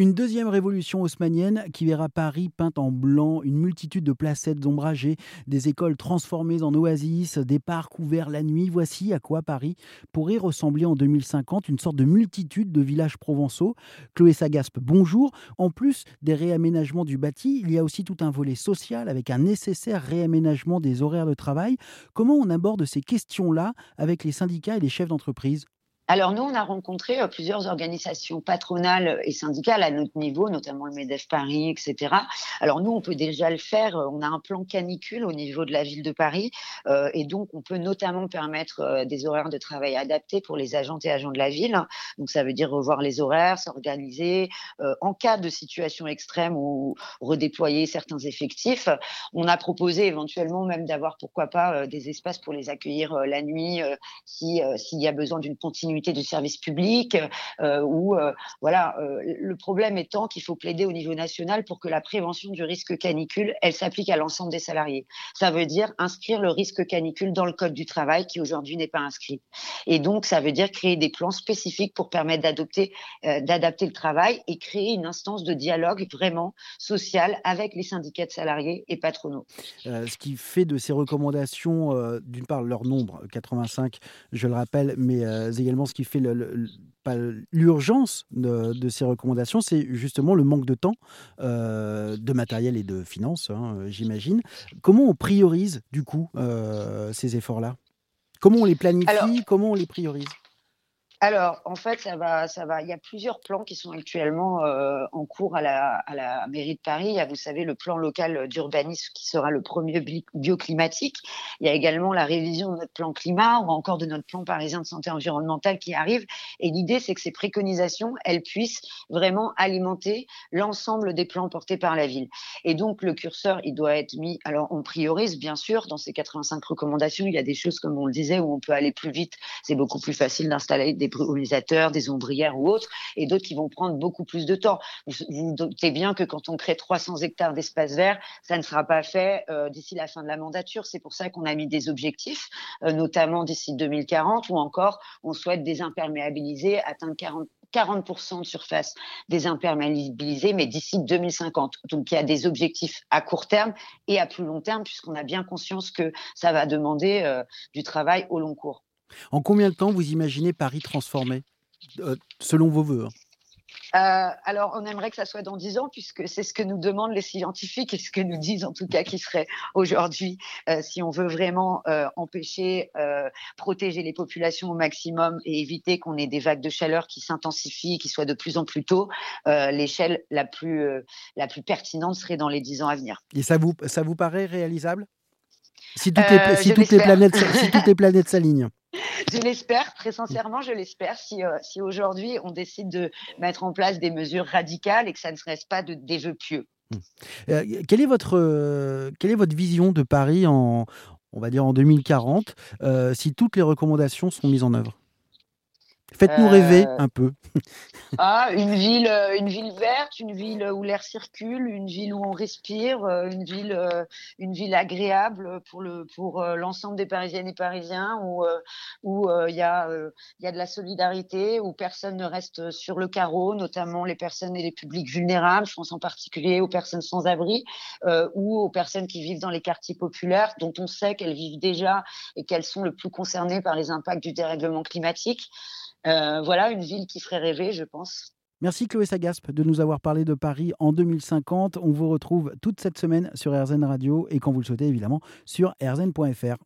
Une deuxième révolution haussmannienne qui verra Paris peinte en blanc, une multitude de placettes ombragées, des écoles transformées en oasis, des parcs ouverts la nuit. Voici à quoi Paris pourrait ressembler en 2050, une sorte de multitude de villages provençaux. Chloé Sagaspe, bonjour. En plus des réaménagements du bâti, il y a aussi tout un volet social avec un nécessaire réaménagement des horaires de travail. Comment on aborde ces questions-là avec les syndicats et les chefs d'entreprise? Alors nous, on a rencontré euh, plusieurs organisations patronales et syndicales à notre niveau, notamment le MEDEF Paris, etc. Alors nous, on peut déjà le faire. Euh, on a un plan canicule au niveau de la ville de Paris euh, et donc on peut notamment permettre des horaires de travail adaptés pour les agents et agents de la ville. Donc ça veut dire revoir les horaires, s'organiser en cas de situation extrême ou redéployer certains effectifs. On a proposé éventuellement même d'avoir pourquoi pas des espaces pour les accueillir la nuit si s'il y a besoin d'une continuité du service public, euh, ou euh, voilà, euh, le problème étant qu'il faut plaider au niveau national pour que la prévention du risque canicule, elle s'applique à l'ensemble des salariés. Ça veut dire inscrire le risque canicule dans le code du travail qui aujourd'hui n'est pas inscrit. Et donc, ça veut dire créer des plans spécifiques pour permettre d'adopter, d'adapter le travail et créer une instance de dialogue vraiment social avec les syndicats de salariés et patronaux. ce qui fait de ces recommandations, d'une part, leur nombre, 85, je le rappelle, mais également ce qui fait l'urgence de, ces recommandations, c'est justement le manque de temps, euh, de matériel et de finances, hein, j'imagine. Comment on priorise du coup euh, ces efforts-là? Comment on les planifie? Comment on les priorise? Alors, en fait, ça va, ça va. Il y a plusieurs plans qui sont actuellement euh, en cours à la, à la, mairie de Paris. Il y a, vous savez, le plan local d'urbanisme qui sera le premier bioclimatique. Il y a également la révision de notre plan climat ou encore de notre plan parisien de santé environnementale qui arrive. Et l'idée, c'est que ces préconisations, elles puissent vraiment alimenter l'ensemble des plans portés par la ville. Et donc, le curseur, il doit être mis. Alors, on priorise, bien sûr, dans ces 85 recommandations. Il y a des choses, comme on le disait, où on peut aller plus vite. C'est beaucoup plus facile d'installer des brumisateurs, des ombrières ou autres, et d'autres qui vont prendre beaucoup plus de temps. Vous vous doutez bien que quand on crée 300 hectares d'espace vert, ça ne sera pas fait euh, d'ici la fin de la mandature. C'est pour ça qu'on a mis des objectifs, euh, notamment d'ici 2040, ou encore on souhaite désimperméabiliser, atteindre 40 40% de surface désimperméabilisée, mais d'ici 2050. Donc il y a des objectifs à court terme et à plus long terme, puisqu'on a bien conscience que ça va demander euh, du travail au long cours. En combien de temps vous imaginez Paris transformé, euh, selon vos voeux hein? Euh, alors, on aimerait que ça soit dans dix ans, puisque c'est ce que nous demandent les scientifiques et ce que nous disent en tout cas qui serait aujourd'hui, euh, si on veut vraiment empêcher, protéger les populations au maximum et éviter qu'on ait des vagues de chaleur qui s'intensifient, qui soient de plus en plus tôt, l'échelle la plus la plus pertinente serait dans les dix ans à venir. Et ça vous ça vous paraît réalisable? Si toutes, les, si toutes les planètes si toutes les planètes s'alignent je l'espère, très sincèrement, je l'espère. Si, euh, si aujourd'hui on décide de mettre en place des mesures radicales et que ça ne reste pas de, des vœux pieux. Euh, quelle, est votre, euh, quelle est votre vision de Paris en, on va dire en 2040 si toutes les recommandations sont mises en œuvre? Faites-nous rêver euh, un peu. ah, une ville, euh, une ville verte, une ville où l'air circule, une ville où on respire, euh, une ville, une ville agréable pour le pour l'ensemble des Parisiennes et Parisiens, où où il y a il y a de la solidarité, où personne ne reste sur le carreau, notamment les personnes et les publics vulnérables. Je pense en particulier aux personnes sans abri ou aux personnes qui vivent dans les quartiers populaires, dont on sait qu'elles vivent déjà et qu'elles sont le plus concernées par les impacts du dérèglement climatique. Euh, voilà une ville qui ferait rêver, je pense. Merci Chloé Sagaspe de nous avoir parlé de Paris en 2050. On vous retrouve toute cette semaine sur RZN Radio et quand vous le souhaitez évidemment sur rzn.fr.